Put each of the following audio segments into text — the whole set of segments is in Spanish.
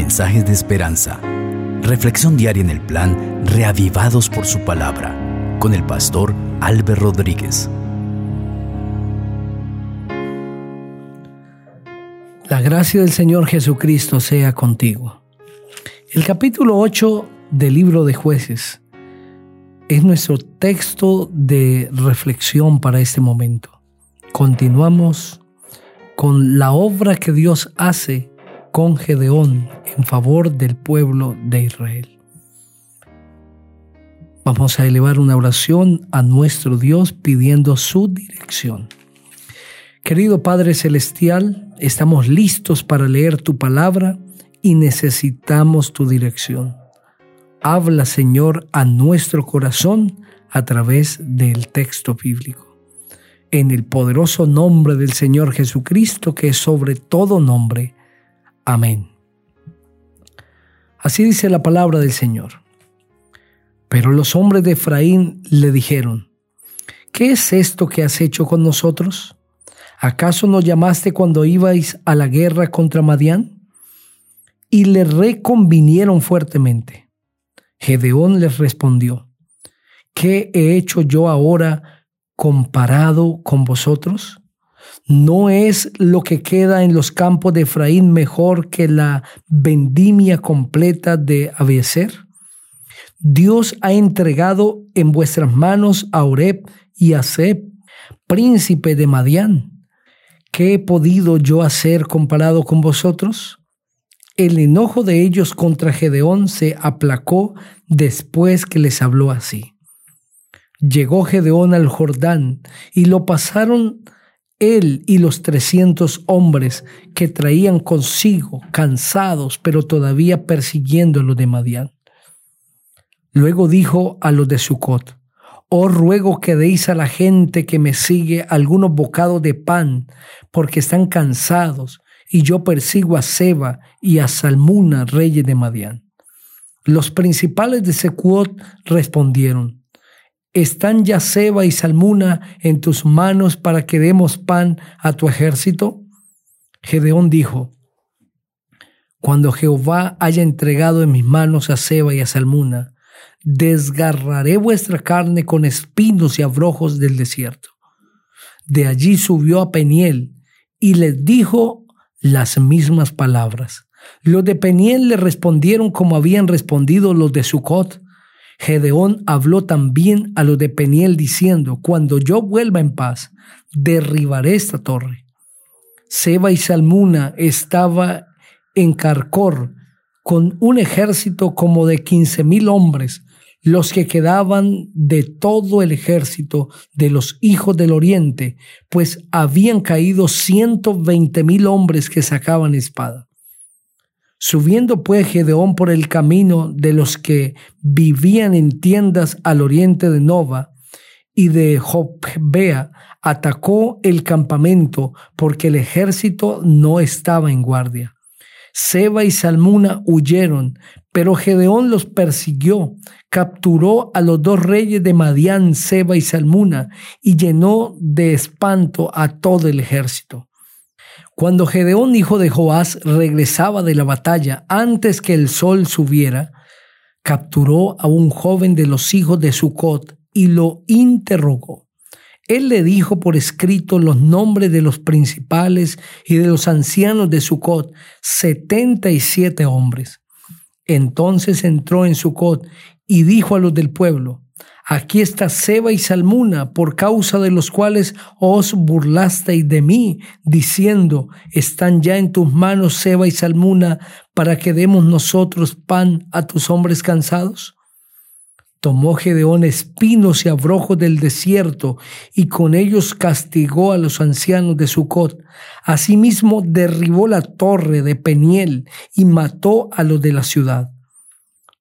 mensajes de esperanza. Reflexión diaria en el plan Reavivados por su palabra con el pastor Álvaro Rodríguez. La gracia del Señor Jesucristo sea contigo. El capítulo 8 del libro de jueces es nuestro texto de reflexión para este momento. Continuamos con la obra que Dios hace con Gedeón en favor del pueblo de Israel. Vamos a elevar una oración a nuestro Dios pidiendo su dirección. Querido Padre Celestial, estamos listos para leer tu palabra y necesitamos tu dirección. Habla, Señor, a nuestro corazón a través del texto bíblico en el poderoso nombre del Señor Jesucristo, que es sobre todo nombre. Amén. Así dice la palabra del Señor. Pero los hombres de Efraín le dijeron, ¿qué es esto que has hecho con nosotros? ¿Acaso nos llamaste cuando ibais a la guerra contra Madián? Y le reconvinieron fuertemente. Gedeón les respondió, ¿qué he hecho yo ahora comparado con vosotros? ¿No es lo que queda en los campos de Efraín mejor que la vendimia completa de Abieser? Dios ha entregado en vuestras manos a Oreb y a Seb, príncipe de Madián. ¿Qué he podido yo hacer comparado con vosotros? El enojo de ellos contra Gedeón se aplacó después que les habló así. Llegó Gedeón al Jordán y lo pasaron él y los trescientos hombres que traían consigo, cansados, pero todavía persiguiendo lo de Madián. Luego dijo a los de Sucot, Oh ruego que deis a la gente que me sigue algunos bocados de pan, porque están cansados, y yo persigo a Seba y a Salmuna, reyes de Madián. Los principales de Secuot respondieron, ¿Están ya Seba y Salmuna en tus manos para que demos pan a tu ejército? Gedeón dijo, Cuando Jehová haya entregado en mis manos a Seba y a Salmuna, desgarraré vuestra carne con espinos y abrojos del desierto. De allí subió a Peniel y les dijo las mismas palabras. Los de Peniel le respondieron como habían respondido los de Sucot Gedeón habló también a los de Peniel diciendo, cuando yo vuelva en paz, derribaré esta torre. Seba y Salmuna estaba en Carcor con un ejército como de quince mil hombres, los que quedaban de todo el ejército de los hijos del oriente, pues habían caído ciento veinte mil hombres que sacaban espada. Subiendo pues Gedeón por el camino de los que vivían en tiendas al oriente de Nova y de Jobbea, atacó el campamento porque el ejército no estaba en guardia. Seba y Salmuna huyeron, pero Gedeón los persiguió, capturó a los dos reyes de Madián, Seba y Salmuna, y llenó de espanto a todo el ejército. Cuando Gedeón, hijo de Joás, regresaba de la batalla antes que el sol subiera, capturó a un joven de los hijos de Sucot y lo interrogó. Él le dijo por escrito los nombres de los principales y de los ancianos de Sucot, setenta y siete hombres. Entonces entró en Sucot y dijo a los del pueblo, Aquí está Seba y Salmuna, por causa de los cuales os burlasteis de mí, diciendo, están ya en tus manos Seba y Salmuna, para que demos nosotros pan a tus hombres cansados. Tomó Gedeón espinos y abrojos del desierto, y con ellos castigó a los ancianos de Sucot. Asimismo derribó la torre de Peniel y mató a los de la ciudad.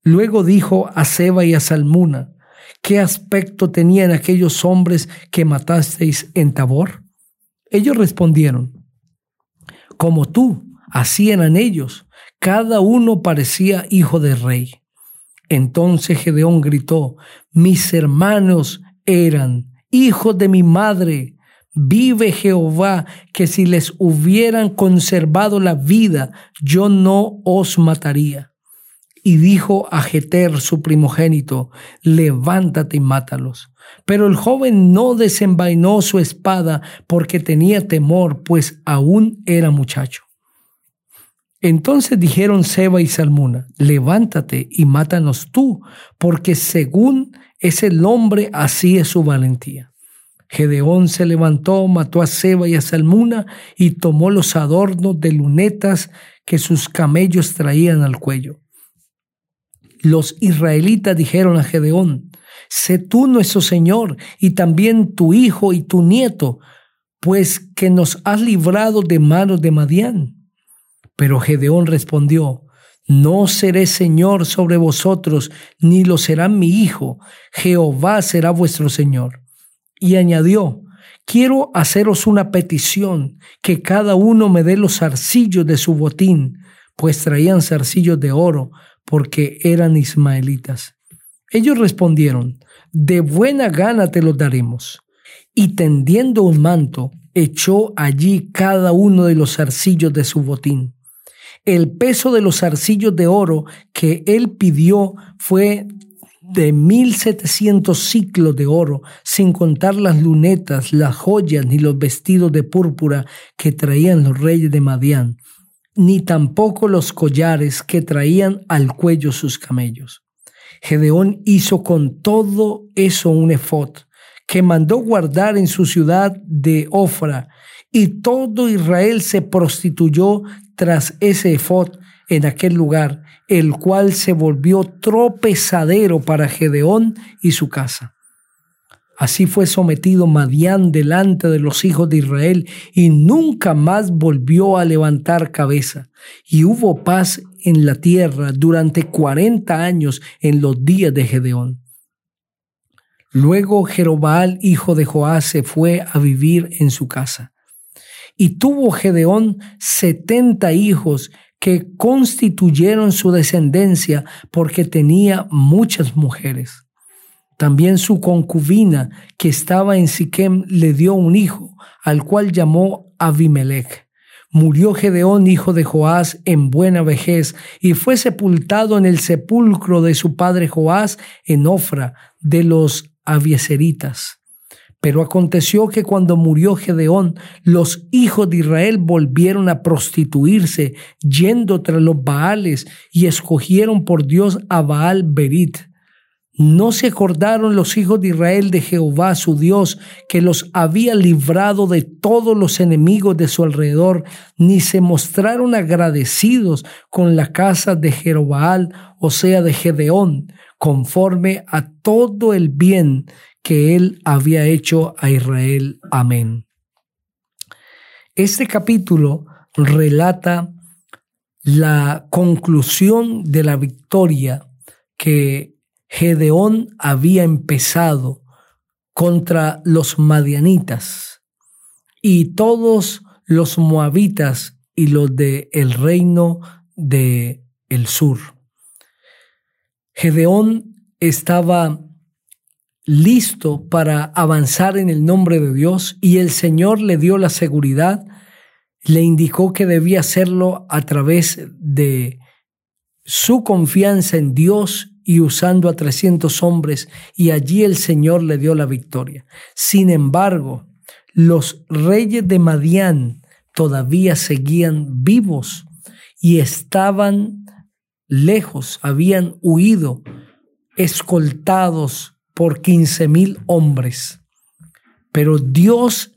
Luego dijo a Seba y a Salmuna, ¿Qué aspecto tenían aquellos hombres que matasteis en Tabor? Ellos respondieron, como tú, así eran ellos, cada uno parecía hijo de rey. Entonces Gedeón gritó, mis hermanos eran hijos de mi madre, Vive Jehová, que si les hubieran conservado la vida, yo no os mataría. Y dijo a Jeter, su primogénito, levántate y mátalos. Pero el joven no desenvainó su espada porque tenía temor, pues aún era muchacho. Entonces dijeron Seba y Salmuna, levántate y mátanos tú, porque según es el hombre, así es su valentía. Gedeón se levantó, mató a Seba y a Salmuna y tomó los adornos de lunetas que sus camellos traían al cuello. Los israelitas dijeron a Gedeón, sé tú nuestro Señor y también tu hijo y tu nieto, pues que nos has librado de manos de Madián. Pero Gedeón respondió, no seré Señor sobre vosotros, ni lo será mi hijo, Jehová será vuestro Señor. Y añadió, quiero haceros una petición, que cada uno me dé los zarcillos de su botín, pues traían zarcillos de oro, porque eran ismaelitas. Ellos respondieron, de buena gana te los daremos. Y tendiendo un manto, echó allí cada uno de los zarcillos de su botín. El peso de los arcillos de oro que él pidió fue de mil setecientos ciclos de oro, sin contar las lunetas, las joyas ni los vestidos de púrpura que traían los reyes de Madián, ni tampoco los collares que traían al cuello sus camellos. Gedeón hizo con todo eso un efod, que mandó guardar en su ciudad de Ofra, y todo Israel se prostituyó tras ese efod en aquel lugar, el cual se volvió tropezadero para Gedeón y su casa. Así fue sometido Madián delante de los hijos de Israel y nunca más volvió a levantar cabeza. Y hubo paz en la tierra durante cuarenta años en los días de Gedeón. Luego Jerobaal, hijo de Joás, se fue a vivir en su casa. Y tuvo Gedeón setenta hijos que constituyeron su descendencia porque tenía muchas mujeres. También su concubina, que estaba en Siquem, le dio un hijo, al cual llamó Abimelech. Murió Gedeón, hijo de Joás, en buena vejez, y fue sepultado en el sepulcro de su padre Joás en Ofra de los Abieseritas. Pero aconteció que cuando murió Gedeón, los hijos de Israel volvieron a prostituirse, yendo tras los Baales, y escogieron por Dios a Baal Berit. No se acordaron los hijos de Israel de Jehová su Dios, que los había librado de todos los enemigos de su alrededor, ni se mostraron agradecidos con la casa de Jerobaal, o sea, de Gedeón, conforme a todo el bien que él había hecho a Israel. Amén. Este capítulo relata la conclusión de la victoria que Gedeón había empezado contra los madianitas y todos los moabitas y los del el reino de el sur. Gedeón estaba listo para avanzar en el nombre de Dios y el Señor le dio la seguridad, le indicó que debía hacerlo a través de su confianza en Dios y usando a 300 hombres y allí el Señor le dio la victoria. Sin embargo, los reyes de Madián todavía seguían vivos y estaban lejos, habían huido, escoltados por quince mil hombres. Pero Dios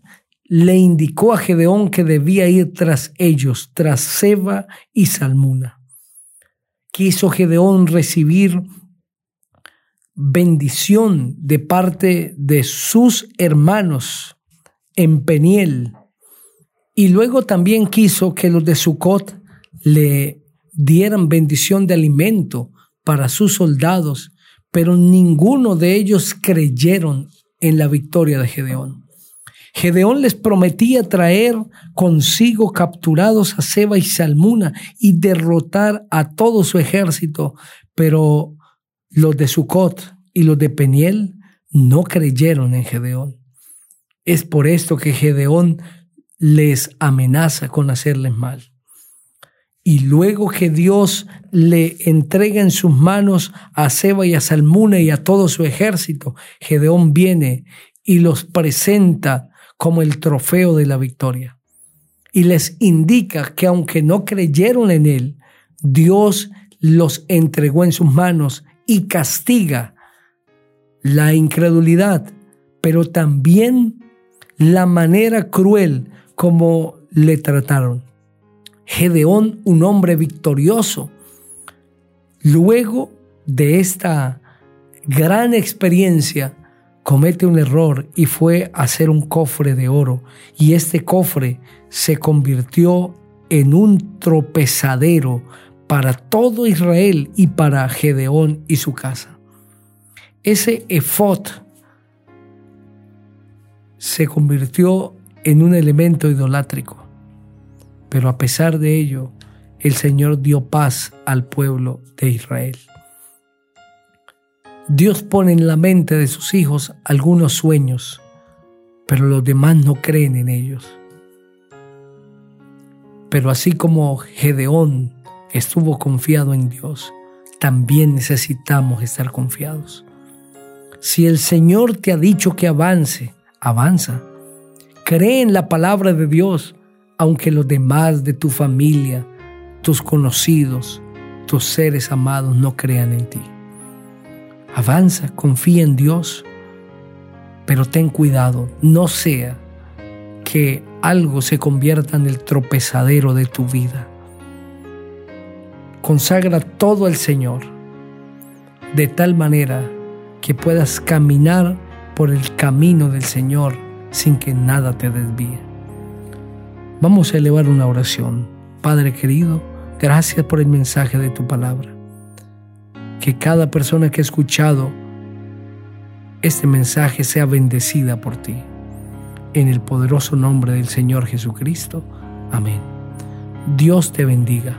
le indicó a Gedeón que debía ir tras ellos, tras Seba y Salmuna. Quiso Gedeón recibir bendición de parte de sus hermanos en Peniel. Y luego también quiso que los de Sucot le dieran bendición de alimento para sus soldados pero ninguno de ellos creyeron en la victoria de Gedeón. Gedeón les prometía traer consigo capturados a Seba y Salmuna y derrotar a todo su ejército, pero los de Sucot y los de Peniel no creyeron en Gedeón. Es por esto que Gedeón les amenaza con hacerles mal. Y luego que Dios le entrega en sus manos a Seba y a Salmune y a todo su ejército, Gedeón viene y los presenta como el trofeo de la victoria. Y les indica que aunque no creyeron en él, Dios los entregó en sus manos y castiga la incredulidad, pero también la manera cruel como le trataron. Gedeón, un hombre victorioso, luego de esta gran experiencia, comete un error y fue a hacer un cofre de oro. Y este cofre se convirtió en un tropezadero para todo Israel y para Gedeón y su casa. Ese efod se convirtió en un elemento idolátrico. Pero a pesar de ello, el Señor dio paz al pueblo de Israel. Dios pone en la mente de sus hijos algunos sueños, pero los demás no creen en ellos. Pero así como Gedeón estuvo confiado en Dios, también necesitamos estar confiados. Si el Señor te ha dicho que avance, avanza. Cree en la palabra de Dios, aunque los demás de tu familia, tus conocidos, tus seres amados no crean en ti. Avanza, confía en Dios, pero ten cuidado, no sea que algo se convierta en el tropezadero de tu vida. Consagra todo al Señor, de tal manera que puedas caminar por el camino del Señor sin que nada te desvíe. Vamos a elevar una oración. Padre querido, gracias por el mensaje de tu palabra que cada persona que ha escuchado este mensaje sea bendecida por ti. En el poderoso nombre del Señor Jesucristo. Amén. Dios te bendiga.